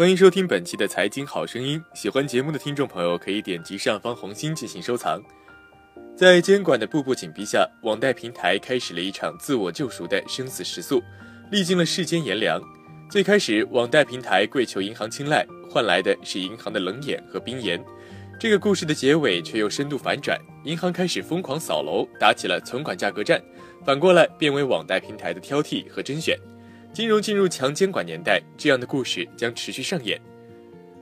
欢迎收听本期的财经好声音。喜欢节目的听众朋友可以点击上方红心进行收藏。在监管的步步紧逼下，网贷平台开始了一场自我救赎的生死时速，历经了世间炎凉。最开始，网贷平台跪求银行青睐，换来的是银行的冷眼和冰颜。这个故事的结尾却又深度反转，银行开始疯狂扫楼，打起了存款价格战，反过来变为网贷平台的挑剔和甄选。金融进入强监管年代，这样的故事将持续上演。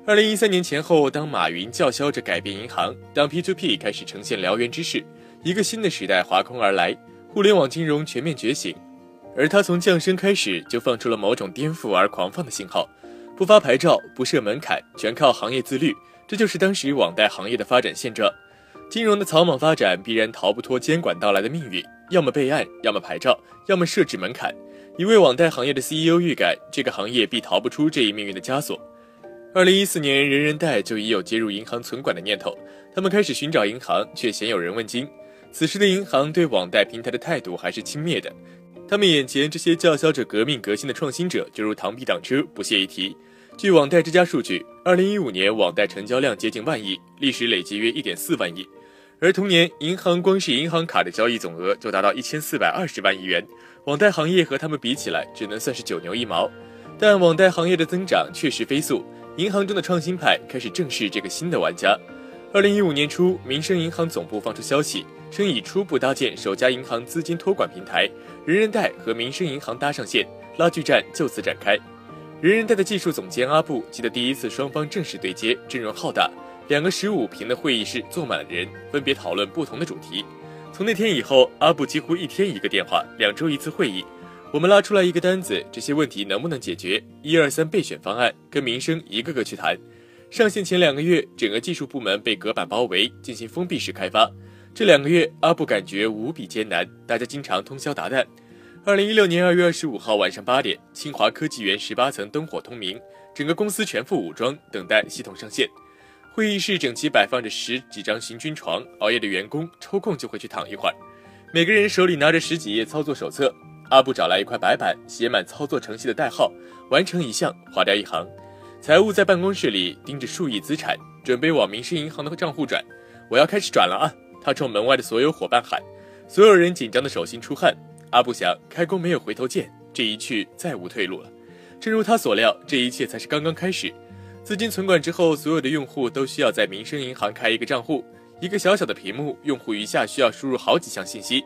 二零一三年前后，当马云叫嚣着改变银行，当 P to P 开始呈现燎原之势，一个新的时代划空而来，互联网金融全面觉醒。而他从降生开始就放出了某种颠覆而狂放的信号：不发牌照，不设门槛，全靠行业自律。这就是当时网贷行业的发展现状。金融的草莽发展必然逃不脱监管到来的命运，要么备案，要么牌照，要么设置门槛。一位网贷行业的 CEO 预感，这个行业必逃不出这一命运的枷锁。二零一四年，人人贷就已有接入银行存管的念头，他们开始寻找银行，却鲜有人问津。此时的银行对网贷平台的态度还是轻蔑的，他们眼前这些叫嚣着革命革新的创新者，就如螳臂挡车，不屑一提。据网贷之家数据，二零一五年网贷成交量接近万亿，历史累计约一点四万亿。而同年，银行光是银行卡的交易总额就达到一千四百二十万亿元，网贷行业和他们比起来，只能算是九牛一毛。但网贷行业的增长确实飞速，银行中的创新派开始正视这个新的玩家。二零一五年初，民生银行总部放出消息，称已初步搭建首家银行资金托管平台，人人贷和民生银行搭上线，拉锯战就此展开。人人贷的技术总监阿布记得第一次双方正式对接，阵容浩大。两个十五平的会议室坐满了人，分别讨论不同的主题。从那天以后，阿布几乎一天一个电话，两周一次会议。我们拉出来一个单子，这些问题能不能解决？一二三备选方案，跟民生一个个去谈。上线前两个月，整个技术部门被隔板包围，进行封闭式开发。这两个月，阿布感觉无比艰难，大家经常通宵达旦。二零一六年二月二十五号晚上八点，清华科技园十八层灯火通明，整个公司全副武装，等待系统上线。会议室整齐摆放着十几张行军床，熬夜的员工抽空就会去躺一会儿。每个人手里拿着十几页操作手册。阿布找来一块白板，写满操作程序的代号，完成一项划掉一行。财务在办公室里盯着数亿资产，准备往民生银行的账户转。我要开始转了啊！他冲门外的所有伙伴喊。所有人紧张的手心出汗。阿布想，开工没有回头箭，这一去再无退路了。正如他所料，这一切才是刚刚开始。资金存管之后，所有的用户都需要在民生银行开一个账户。一个小小的屏幕，用户一下需要输入好几项信息。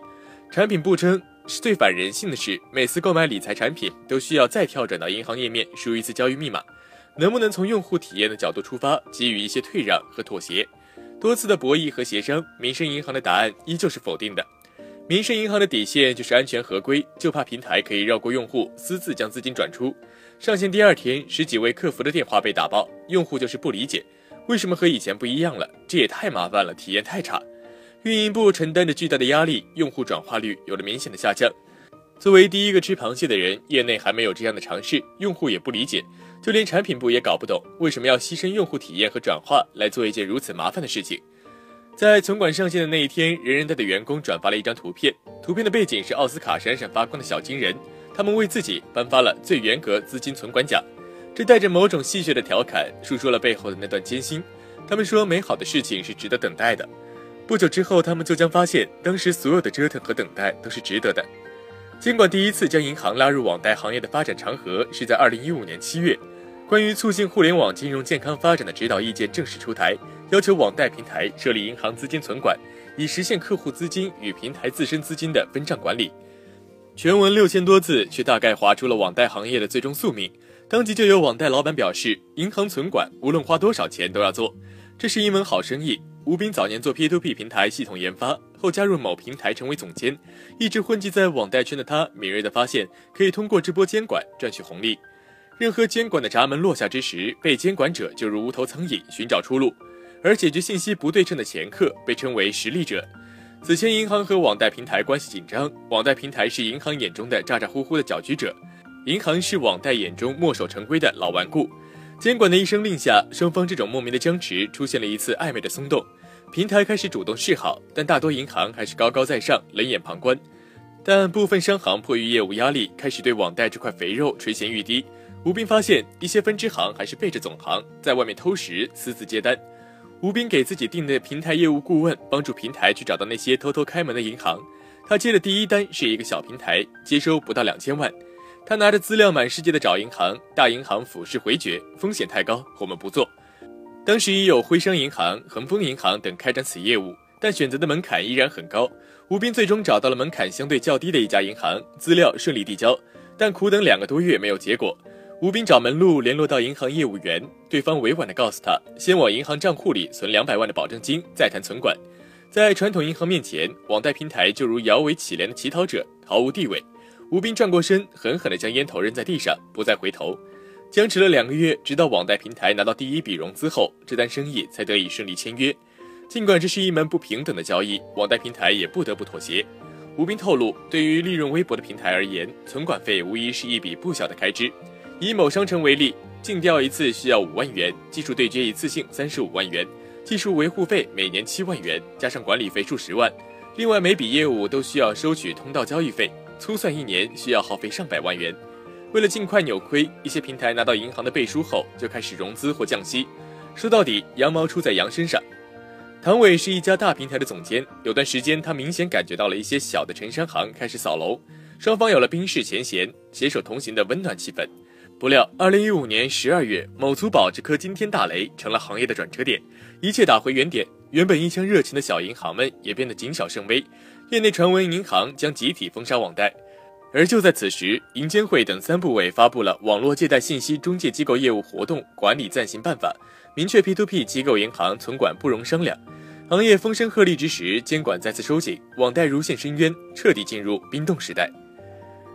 产品部称是最反人性的事，每次购买理财产品都需要再跳转到银行页面输入一次交易密码。能不能从用户体验的角度出发，给予一些退让和妥协？多次的博弈和协商，民生银行的答案依旧是否定的。民生银行的底线就是安全合规，就怕平台可以绕过用户，私自将资金转出。上线第二天，十几位客服的电话被打爆，用户就是不理解，为什么和以前不一样了？这也太麻烦了，体验太差。运营部承担着巨大的压力，用户转化率有了明显的下降。作为第一个吃螃蟹的人，业内还没有这样的尝试，用户也不理解，就连产品部也搞不懂，为什么要牺牲用户体验和转化来做一件如此麻烦的事情。在存管上线的那一天，人人贷的员工转发了一张图片，图片的背景是奥斯卡闪闪发光的小金人。他们为自己颁发了最严格资金存管奖，这带着某种戏谑的调侃，述说了背后的那段艰辛。他们说，美好的事情是值得等待的。不久之后，他们就将发现，当时所有的折腾和等待都是值得的。监管第一次将银行拉入网贷行业的发展长河，是在2015年7月，关于促进互联网金融健康发展的指导意见正式出台，要求网贷平台设立银行资金存管，以实现客户资金与平台自身资金的分账管理。全文六千多字，却大概划出了网贷行业的最终宿命。当即就有网贷老板表示，银行存管无论花多少钱都要做，这是一门好生意。吴斌早年做 P2P 平台系统研发，后加入某平台成为总监，一直混迹在网贷圈的他，敏锐地发现可以通过直播监管赚取红利。任何监管的闸门落下之时，被监管者就如无头苍蝇寻找出路，而解决信息不对称的前客被称为实力者。此前，银行和网贷平台关系紧张，网贷平台是银行眼中的咋咋呼呼的搅局者，银行是网贷眼中墨守成规的老顽固。监管的一声令下，双方这种莫名的僵持出现了一次暧昧的松动，平台开始主动示好，但大多银行还是高高在上，冷眼旁观。但部分商行迫于业务压力，开始对网贷这块肥肉垂涎欲滴。吴斌发现一些分支行还是背着总行在外面偷食，私自接单。吴斌给自己定的平台业务顾问，帮助平台去找到那些偷偷开门的银行。他接的第一单是一个小平台，接收不到两千万。他拿着资料满世界的找银行，大银行俯视回绝，风险太高，我们不做。当时已有徽商银行、恒丰银行等开展此业务，但选择的门槛依然很高。吴斌最终找到了门槛相对较低的一家银行，资料顺利递交，但苦等两个多月没有结果。吴斌找门路联络到银行业务员，对方委婉地告诉他，先往银行账户里存两百万的保证金，再谈存管。在传统银行面前，网贷平台就如摇尾乞怜的乞讨者，毫无地位。吴斌转过身，狠狠地将烟头扔在地上，不再回头。僵持了两个月，直到网贷平台拿到第一笔融资后，这单生意才得以顺利签约。尽管这是一门不平等的交易，网贷平台也不得不妥协。吴斌透露，对于利润微薄的平台而言，存管费无疑是一笔不小的开支。以某商城为例，竞调一次需要五万元，技术对接一次性三十五万元。技术维护费每年七万元，加上管理费数十万，另外每笔业务都需要收取通道交易费，粗算一年需要耗费上百万元。为了尽快扭亏，一些平台拿到银行的背书后就开始融资或降息。说到底，羊毛出在羊身上。唐伟是一家大平台的总监，有段时间他明显感觉到了一些小的城商行开始扫楼，双方有了冰释前嫌、携手同行的温暖气氛。不料，二零一五年十二月，某粗宝这颗惊天大雷成了行业的转折点，一切打回原点。原本一腔热情的小银行们也变得谨小慎微，业内传闻银行将集体封杀网贷。而就在此时，银监会等三部委发布了《网络借贷信息中介机构业务活动管理暂行办法》，明确 P2P 机构银行存管不容商量。行业风声鹤唳之时，监管再次收紧，网贷如陷深渊，彻底进入冰冻时代。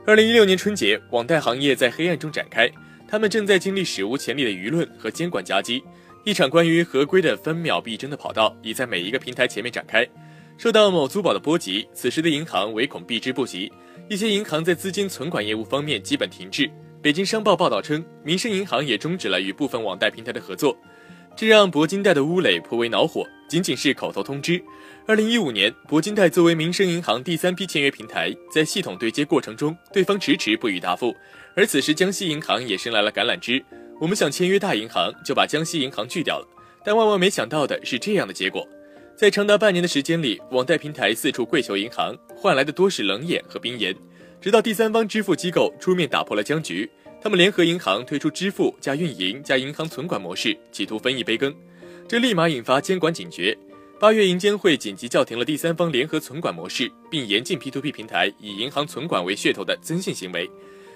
二零一六年春节，网贷行业在黑暗中展开，他们正在经历史无前例的舆论和监管夹击。一场关于合规的分秒必争的跑道已在每一个平台前面展开。受到某租宝的波及，此时的银行唯恐避之不及，一些银行在资金存管业务方面基本停滞。北京商报报道称，民生银行也终止了与部分网贷平台的合作，这让铂金贷的乌磊颇为恼火。仅仅是口头通知。二零一五年，铂金贷作为民生银行第三批签约平台，在系统对接过程中，对方迟迟不予答复。而此时，江西银行也伸来了橄榄枝，我们想签约大银行，就把江西银行拒掉了。但万万没想到的是这样的结果，在长达半年的时间里，网贷平台四处跪求银行，换来的多是冷眼和冰言。直到第三方支付机构出面打破了僵局，他们联合银行推出支付加运营加银行存管模式，企图分一杯羹。这立马引发监管警觉。八月，银监会紧急叫停了第三方联合存管模式，并严禁 P2P 平台以银行存管为噱头的增信行为。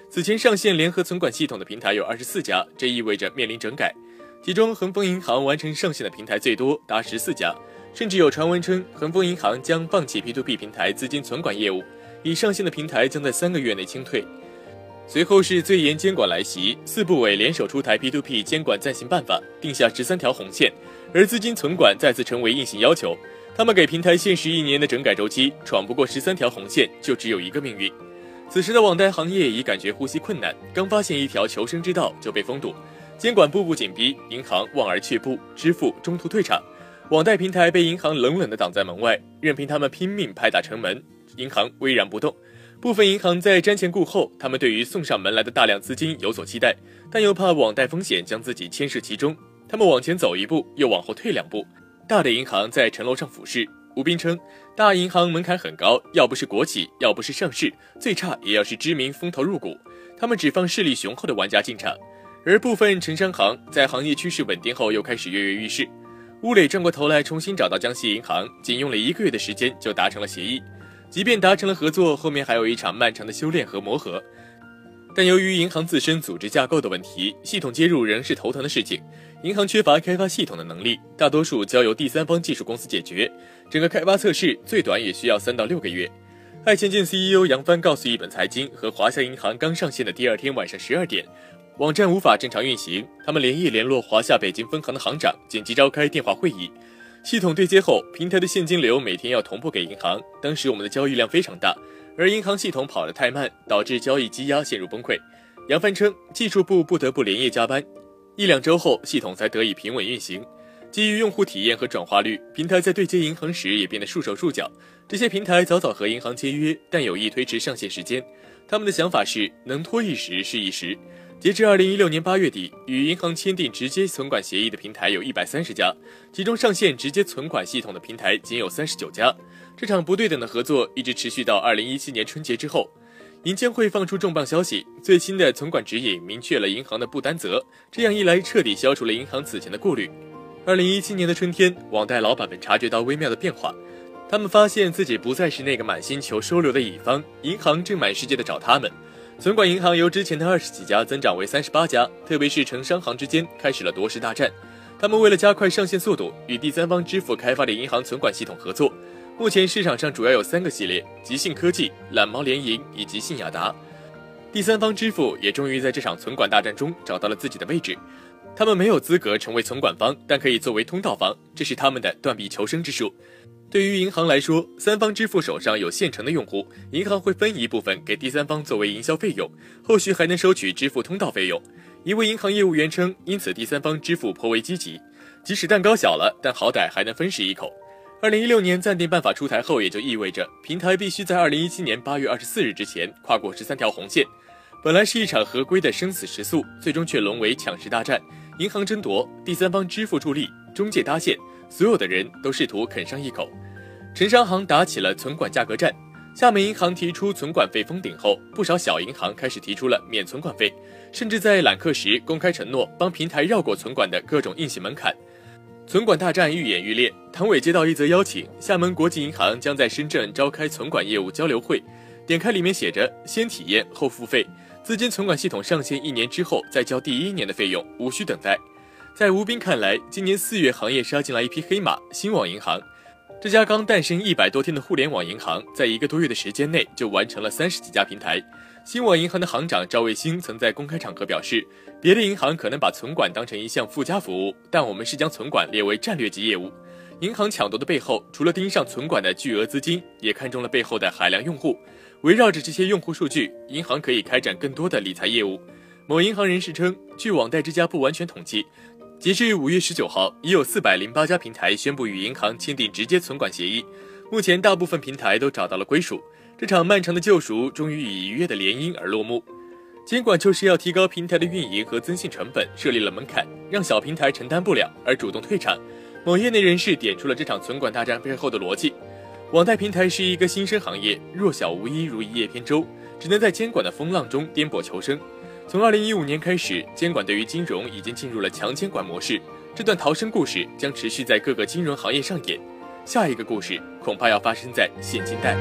此前上线联合存管系统的平台有二十四家，这意味着面临整改。其中，恒丰银行完成上线的平台最多，达十四家。甚至有传闻称，恒丰银行将放弃 P2P 平台资金存管业务，已上线的平台将在三个月内清退。随后是最严监管来袭，四部委联手出台 P2P 监管暂行办法，定下十三条红线。而资金存管再次成为硬性要求，他们给平台限时一年的整改周期，闯不过十三条红线，就只有一个命运。此时的网贷行业已感觉呼吸困难，刚发现一条求生之道就被封堵，监管步步紧逼，银行望而却步，支付中途退场，网贷平台被银行冷冷地挡在门外，任凭他们拼命拍打城门，银行巍然不动。部分银行在瞻前顾后，他们对于送上门来的大量资金有所期待，但又怕网贷风险将自己牵涉其中。他们往前走一步，又往后退两步。大的银行在城楼上俯视。吴斌称，大银行门槛很高，要不是国企，要不是上市，最差也要是知名风投入股。他们只放势力雄厚的玩家进场。而部分城商行在行业趋势稳定后，又开始跃跃欲试。吴磊转过头来，重新找到江西银行，仅用了一个月的时间就达成了协议。即便达成了合作，后面还有一场漫长的修炼和磨合。但由于银行自身组织架构的问题，系统接入仍是头疼的事情。银行缺乏开发系统的能力，大多数交由第三方技术公司解决。整个开发测试最短也需要三到六个月。爱钱进 CEO 杨帆告诉一本财经，和华夏银行刚上线的第二天晚上十二点，网站无法正常运行。他们连夜联络华夏北京分行的行长，紧急召开电话会议。系统对接后，平台的现金流每天要同步给银行。当时我们的交易量非常大。而银行系统跑得太慢，导致交易积压，陷入崩溃。杨帆称，技术部不得不连夜加班，一两周后，系统才得以平稳运行。基于用户体验和转化率，平台在对接银行时也变得束手束脚。这些平台早早和银行签约，但有意推迟上线时间。他们的想法是，能拖一时是一时。截至二零一六年八月底，与银行签订直接存管协议的平台有一百三十家，其中上线直接存款系统的平台仅有三十九家。这场不对等的合作一直持续到二零一七年春节之后，银监会放出重磅消息，最新的存管指引明确了银行的不担责，这样一来彻底消除了银行此前的顾虑。二零一七年的春天，网贷老板们察觉到微妙的变化，他们发现自己不再是那个满心求收留的乙方，银行正满世界的找他们。存管银行由之前的二十几家增长为三十八家，特别是城商行之间开始了夺食大战。他们为了加快上线速度，与第三方支付开发的银行存管系统合作。目前市场上主要有三个系列：极信科技、懒猫联营以及信雅达。第三方支付也终于在这场存管大战中找到了自己的位置。他们没有资格成为存管方，但可以作为通道方，这是他们的断臂求生之术。对于银行来说，三方支付手上有现成的用户，银行会分一部分给第三方作为营销费用，后续还能收取支付通道费用。一位银行业务员称，因此第三方支付颇为积极，即使蛋糕小了，但好歹还能分食一口。二零一六年暂定办法出台后，也就意味着平台必须在二零一七年八月二十四日之前跨过十三条红线。本来是一场合规的生死时速，最终却沦为抢食大战，银行争夺，第三方支付助力，中介搭线。所有的人都试图啃上一口，城商行打起了存管价格战。厦门银行提出存管费封顶后，不少小银行开始提出了免存管费，甚至在揽客时公开承诺帮平台绕过存管的各种硬性门槛。存管大战愈演愈烈。唐伟接到一则邀请，厦门国际银行将在深圳召开存管业务交流会。点开里面写着“先体验后付费”，资金存管系统上线一年之后再交第一年的费用，无需等待。在吴斌看来，今年四月，行业杀进来一匹黑马——新网银行。这家刚诞生一百多天的互联网银行，在一个多月的时间内就完成了三十几家平台。新网银行的行长赵卫星曾在公开场合表示：“别的银行可能把存管当成一项附加服务，但我们是将存管列为战略级业务。”银行抢夺的背后，除了盯上存管的巨额资金，也看中了背后的海量用户。围绕着这些用户数据，银行可以开展更多的理财业务。某银行人士称，据网贷之家不完全统计。截至五月十九号，已有四百零八家平台宣布与银行签订直接存管协议。目前，大部分平台都找到了归属。这场漫长的救赎终于以愉悦的联姻而落幕。监管就是要提高平台的运营和增信成本，设立了门槛，让小平台承担不了而主动退场。某业内人士点出了这场存管大战背后的逻辑：网贷平台是一个新生行业，弱小无依，如一叶扁舟，只能在监管的风浪中颠簸求生。从二零一五年开始，监管对于金融已经进入了强监管模式。这段逃生故事将持续在各个金融行业上演。下一个故事恐怕要发生在现金贷。